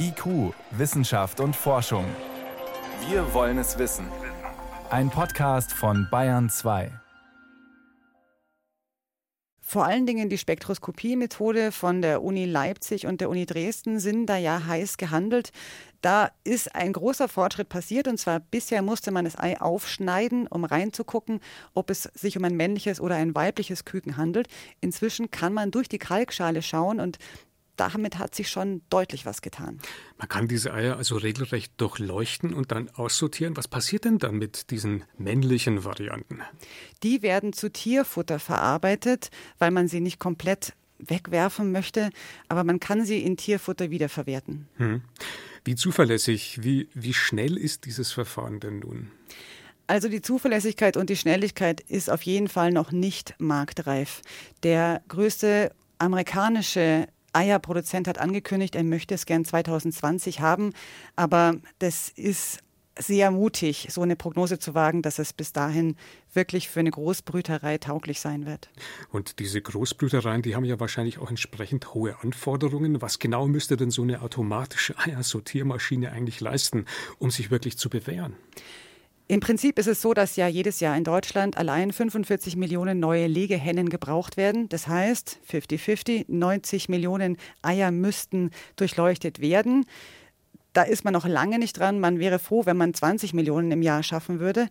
IQ, Wissenschaft und Forschung. Wir wollen es wissen. Ein Podcast von Bayern 2. Vor allen Dingen die Spektroskopie-Methode von der Uni Leipzig und der Uni Dresden sind da ja heiß gehandelt. Da ist ein großer Fortschritt passiert und zwar bisher musste man das Ei aufschneiden, um reinzugucken, ob es sich um ein männliches oder ein weibliches Küken handelt. Inzwischen kann man durch die Kalkschale schauen und damit hat sich schon deutlich was getan. Man kann diese Eier also regelrecht durchleuchten und dann aussortieren. Was passiert denn dann mit diesen männlichen Varianten? Die werden zu Tierfutter verarbeitet, weil man sie nicht komplett wegwerfen möchte, aber man kann sie in Tierfutter wiederverwerten. Hm. Wie zuverlässig, wie, wie schnell ist dieses Verfahren denn nun? Also die Zuverlässigkeit und die Schnelligkeit ist auf jeden Fall noch nicht marktreif. Der größte amerikanische Eierproduzent hat angekündigt, er möchte es gern 2020 haben, aber das ist sehr mutig, so eine Prognose zu wagen, dass es bis dahin wirklich für eine Großbrüterei tauglich sein wird. Und diese Großbrütereien, die haben ja wahrscheinlich auch entsprechend hohe Anforderungen. Was genau müsste denn so eine automatische Eiersortiermaschine eigentlich leisten, um sich wirklich zu bewähren? Im Prinzip ist es so, dass ja jedes Jahr in Deutschland allein 45 Millionen neue Legehennen gebraucht werden. Das heißt, 50-50, 90 Millionen Eier müssten durchleuchtet werden. Da ist man noch lange nicht dran. Man wäre froh, wenn man 20 Millionen im Jahr schaffen würde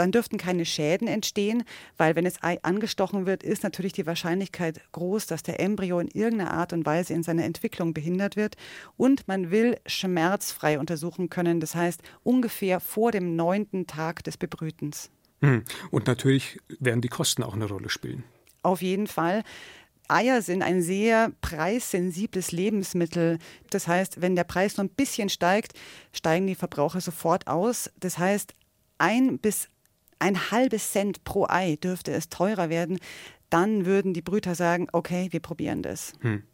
dann dürften keine Schäden entstehen, weil wenn das Ei angestochen wird, ist natürlich die Wahrscheinlichkeit groß, dass der Embryo in irgendeiner Art und Weise in seiner Entwicklung behindert wird. Und man will schmerzfrei untersuchen können, das heißt ungefähr vor dem neunten Tag des Bebrütens. Hm. Und natürlich werden die Kosten auch eine Rolle spielen. Auf jeden Fall. Eier sind ein sehr preissensibles Lebensmittel. Das heißt, wenn der Preis nur ein bisschen steigt, steigen die Verbraucher sofort aus. Das heißt, ein bis ein halbes Cent pro Ei dürfte es teurer werden, dann würden die Brüter sagen, okay, wir probieren das. Hm.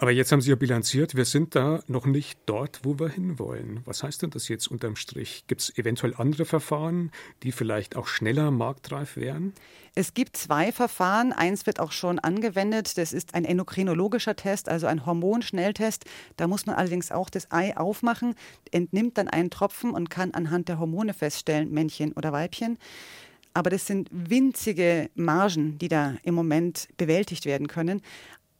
Aber jetzt haben Sie ja bilanziert, wir sind da noch nicht dort, wo wir hinwollen. Was heißt denn das jetzt unterm Strich? Gibt es eventuell andere Verfahren, die vielleicht auch schneller marktreif wären? Es gibt zwei Verfahren. Eins wird auch schon angewendet. Das ist ein endokrinologischer Test, also ein Hormonschnelltest. Da muss man allerdings auch das Ei aufmachen, entnimmt dann einen Tropfen und kann anhand der Hormone feststellen, Männchen oder Weibchen. Aber das sind winzige Margen, die da im Moment bewältigt werden können.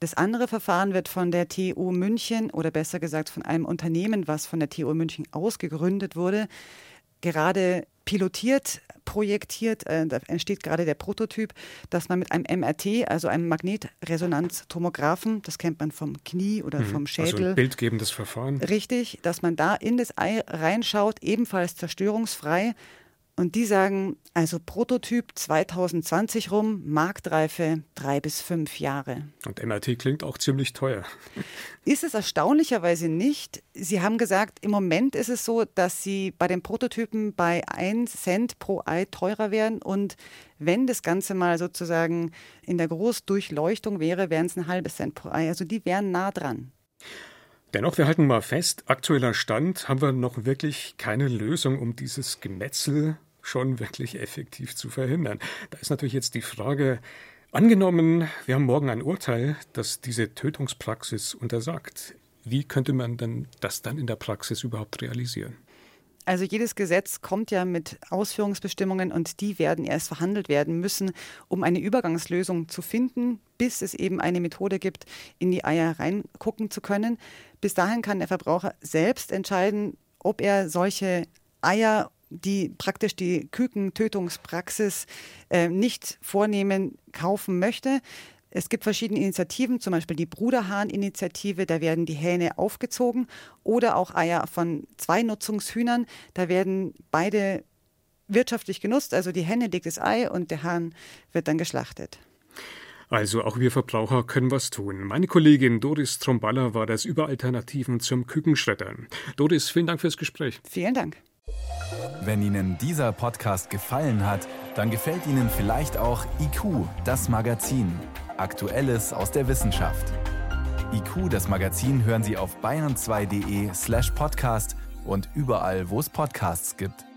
Das andere Verfahren wird von der TU München oder besser gesagt von einem Unternehmen, was von der TU München ausgegründet wurde, gerade pilotiert, projektiert. Äh, da entsteht gerade der Prototyp, dass man mit einem MRT, also einem Magnetresonanztomographen, das kennt man vom Knie oder mhm. vom Schädel. Also ein bildgebendes Verfahren. Richtig, dass man da in das Ei reinschaut, ebenfalls zerstörungsfrei und die sagen, also Prototyp 2020 rum, Marktreife drei bis fünf Jahre. Und MRT klingt auch ziemlich teuer. Ist es erstaunlicherweise nicht. Sie haben gesagt, im Moment ist es so, dass sie bei den Prototypen bei 1 Cent pro Ei teurer werden. Und wenn das Ganze mal sozusagen in der Großdurchleuchtung wäre, wären es ein halbes Cent pro Ei. Also die wären nah dran. Dennoch, wir halten mal fest, aktueller Stand haben wir noch wirklich keine Lösung, um dieses Gemetzel schon wirklich effektiv zu verhindern. Da ist natürlich jetzt die Frage, angenommen, wir haben morgen ein Urteil, das diese Tötungspraxis untersagt. Wie könnte man denn das dann in der Praxis überhaupt realisieren? Also jedes Gesetz kommt ja mit Ausführungsbestimmungen und die werden erst verhandelt werden müssen, um eine Übergangslösung zu finden, bis es eben eine Methode gibt, in die Eier reingucken zu können. Bis dahin kann der Verbraucher selbst entscheiden, ob er solche Eier die praktisch die Kükentötungspraxis äh, nicht vornehmen, kaufen möchte. Es gibt verschiedene Initiativen, zum Beispiel die Bruderhahn-Initiative, da werden die Hähne aufgezogen oder auch Eier von zwei Nutzungshühnern, da werden beide wirtschaftlich genutzt, also die Henne legt das Ei und der Hahn wird dann geschlachtet. Also auch wir Verbraucher können was tun. Meine Kollegin Doris Tromballer war das über Alternativen zum Kükenschreddern. Doris, vielen Dank fürs Gespräch. Vielen Dank. Wenn Ihnen dieser Podcast gefallen hat, dann gefällt Ihnen vielleicht auch IQ, das Magazin. Aktuelles aus der Wissenschaft. IQ, das Magazin, hören Sie auf bayern2.de slash podcast und überall, wo es Podcasts gibt.